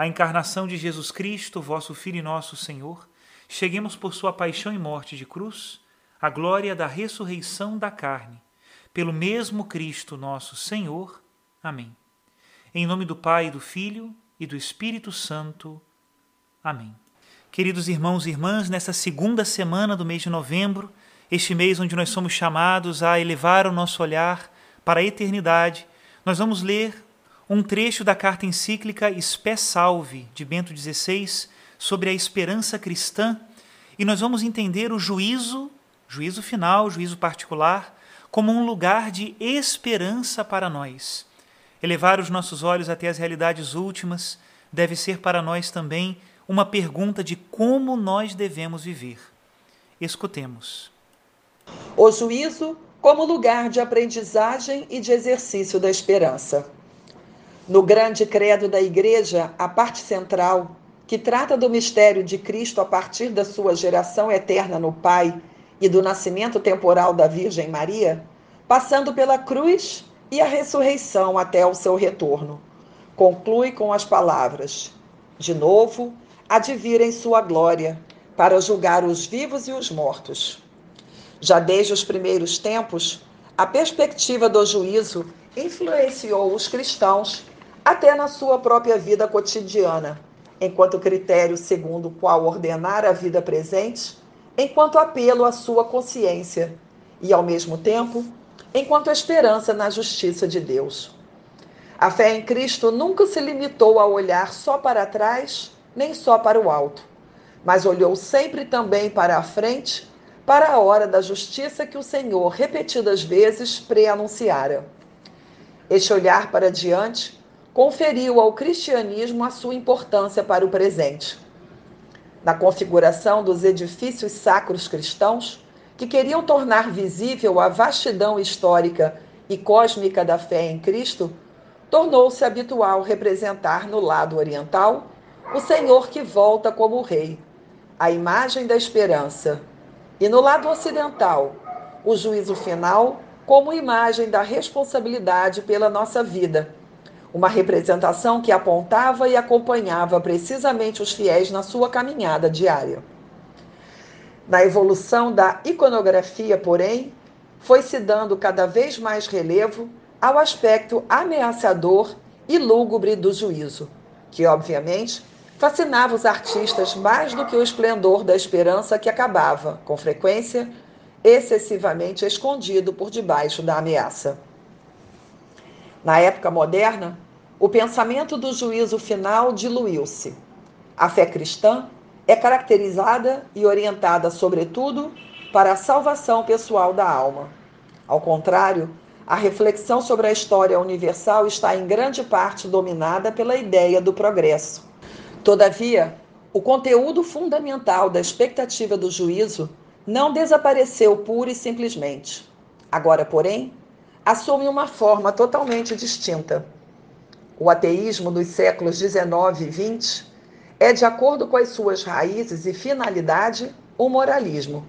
a encarnação de Jesus Cristo, vosso Filho e nosso Senhor, cheguemos por sua paixão e morte de cruz, à glória da ressurreição da carne, pelo mesmo Cristo nosso Senhor. Amém. Em nome do Pai, do Filho e do Espírito Santo. Amém. Queridos irmãos e irmãs, nessa segunda semana do mês de novembro, este mês onde nós somos chamados a elevar o nosso olhar para a eternidade, nós vamos ler um trecho da carta encíclica Spé Salve, de Bento XVI, sobre a esperança cristã, e nós vamos entender o juízo, juízo final, juízo particular, como um lugar de esperança para nós. Elevar os nossos olhos até as realidades últimas deve ser para nós também uma pergunta de como nós devemos viver. Escutemos. O juízo como lugar de aprendizagem e de exercício da esperança. No grande credo da Igreja, a parte central, que trata do mistério de Cristo a partir da sua geração eterna no Pai e do nascimento temporal da Virgem Maria, passando pela cruz e a ressurreição até o seu retorno. Conclui com as palavras: De novo, há de vir em sua glória, para julgar os vivos e os mortos. Já desde os primeiros tempos, a perspectiva do juízo influenciou os cristãos até na sua própria vida cotidiana, enquanto critério segundo o qual ordenar a vida presente, enquanto apelo à sua consciência e, ao mesmo tempo, enquanto esperança na justiça de Deus. A fé em Cristo nunca se limitou a olhar só para trás, nem só para o alto, mas olhou sempre também para a frente, para a hora da justiça que o Senhor repetidas vezes preanunciara. Este olhar para diante conferiu ao cristianismo a sua importância para o presente. Na configuração dos edifícios sacros cristãos, que queriam tornar visível a vastidão histórica e cósmica da fé em Cristo, tornou-se habitual representar no lado oriental o Senhor que volta como Rei, a imagem da esperança, e no lado ocidental, o juízo final como imagem da responsabilidade pela nossa vida uma representação que apontava e acompanhava precisamente os fiéis na sua caminhada diária. Na evolução da iconografia, porém, foi se dando cada vez mais relevo ao aspecto ameaçador e lúgubre do juízo, que, obviamente, fascinava os artistas mais do que o esplendor da esperança que acabava, com frequência, excessivamente escondido por debaixo da ameaça. Na época moderna, o pensamento do juízo final diluiu-se. A fé cristã é caracterizada e orientada, sobretudo, para a salvação pessoal da alma. Ao contrário, a reflexão sobre a história universal está em grande parte dominada pela ideia do progresso. Todavia, o conteúdo fundamental da expectativa do juízo não desapareceu pura e simplesmente. Agora, porém, assume uma forma totalmente distinta. O ateísmo dos séculos 19 e 20 é, de acordo com as suas raízes e finalidade, o moralismo,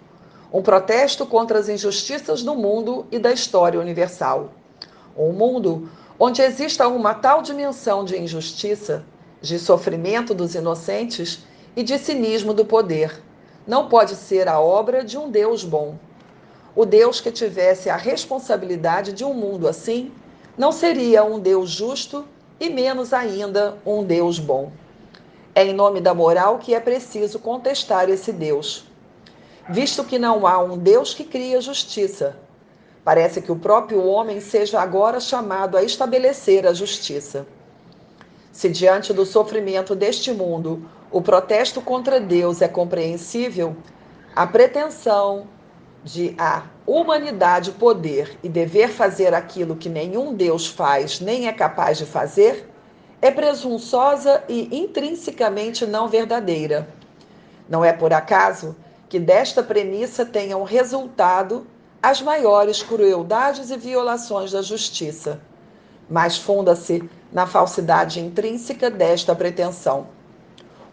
um protesto contra as injustiças do mundo e da história universal. Um mundo onde exista uma tal dimensão de injustiça, de sofrimento dos inocentes e de cinismo do poder, não pode ser a obra de um Deus bom. O Deus que tivesse a responsabilidade de um mundo assim não seria um Deus justo e menos ainda um Deus bom. É em nome da moral que é preciso contestar esse Deus, visto que não há um Deus que cria justiça. Parece que o próprio homem seja agora chamado a estabelecer a justiça. Se diante do sofrimento deste mundo o protesto contra Deus é compreensível, a pretensão de a humanidade poder e dever fazer aquilo que nenhum Deus faz nem é capaz de fazer é presunçosa e intrinsecamente não verdadeira. Não é por acaso que desta premissa tenham resultado as maiores crueldades e violações da justiça, mas funda-se na falsidade intrínseca desta pretensão.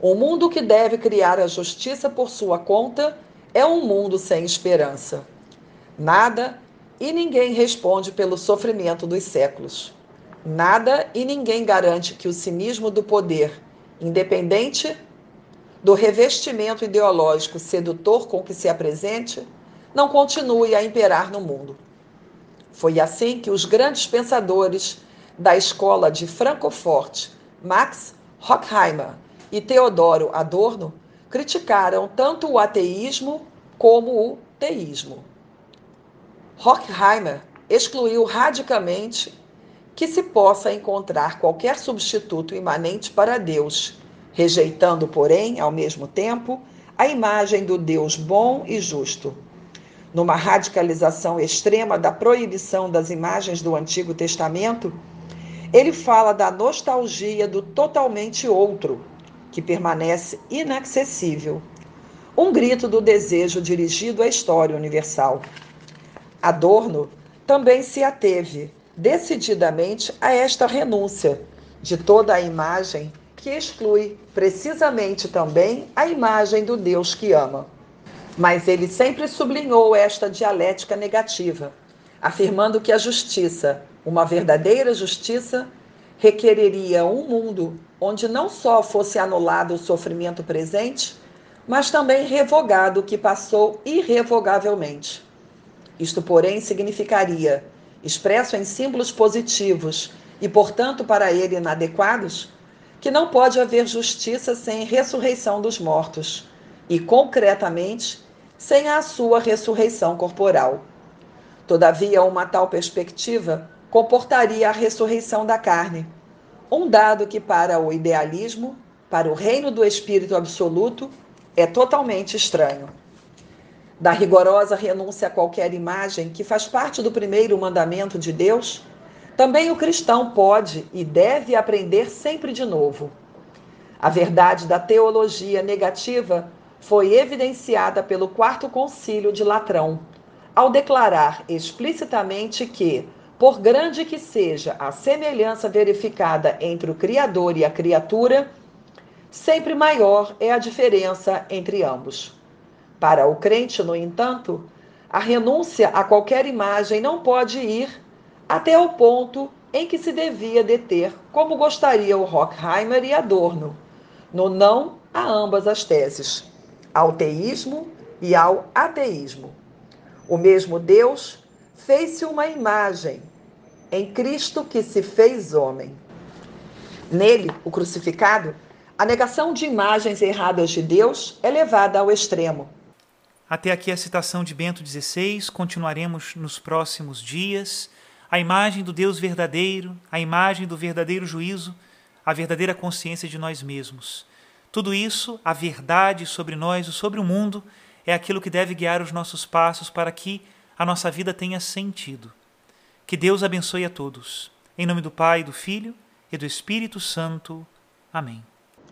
O mundo que deve criar a justiça por sua conta é um mundo sem esperança. Nada e ninguém responde pelo sofrimento dos séculos. Nada e ninguém garante que o cinismo do poder, independente do revestimento ideológico sedutor com que se apresente, não continue a imperar no mundo. Foi assim que os grandes pensadores da escola de Francfort, Max Horkheimer e Teodoro Adorno, criticaram tanto o ateísmo como o teísmo. Horkheimer excluiu radicalmente que se possa encontrar qualquer substituto imanente para Deus, rejeitando, porém, ao mesmo tempo, a imagem do Deus bom e justo. Numa radicalização extrema da proibição das imagens do Antigo Testamento, ele fala da nostalgia do totalmente outro, que permanece inaccessível. Um grito do desejo dirigido à história universal. Adorno também se ateve decididamente a esta renúncia de toda a imagem que exclui precisamente também a imagem do Deus que ama. Mas ele sempre sublinhou esta dialética negativa, afirmando que a justiça, uma verdadeira justiça, requereria um mundo onde não só fosse anulado o sofrimento presente, mas também revogado o que passou irrevogavelmente. Isto, porém, significaria expresso em símbolos positivos e, portanto, para ele inadequados, que não pode haver justiça sem ressurreição dos mortos e, concretamente, sem a sua ressurreição corporal. Todavia, uma tal perspectiva comportaria a ressurreição da carne, um dado que, para o idealismo, para o reino do Espírito absoluto, é totalmente estranho da rigorosa renúncia a qualquer imagem, que faz parte do primeiro mandamento de Deus, também o cristão pode e deve aprender sempre de novo. A verdade da teologia negativa foi evidenciada pelo Quarto Concílio de Latrão, ao declarar explicitamente que, por grande que seja a semelhança verificada entre o Criador e a criatura, sempre maior é a diferença entre ambos. Para o crente, no entanto, a renúncia a qualquer imagem não pode ir até o ponto em que se devia deter, como gostaria o Horkheimer e Adorno, no não a ambas as teses, ao teísmo e ao ateísmo. O mesmo Deus fez-se uma imagem em Cristo que se fez homem. Nele, o crucificado, a negação de imagens erradas de Deus é levada ao extremo. Até aqui a citação de Bento XVI, continuaremos nos próximos dias. A imagem do Deus verdadeiro, a imagem do verdadeiro juízo, a verdadeira consciência de nós mesmos. Tudo isso, a verdade sobre nós e sobre o mundo, é aquilo que deve guiar os nossos passos para que a nossa vida tenha sentido. Que Deus abençoe a todos. Em nome do Pai, do Filho e do Espírito Santo. Amém.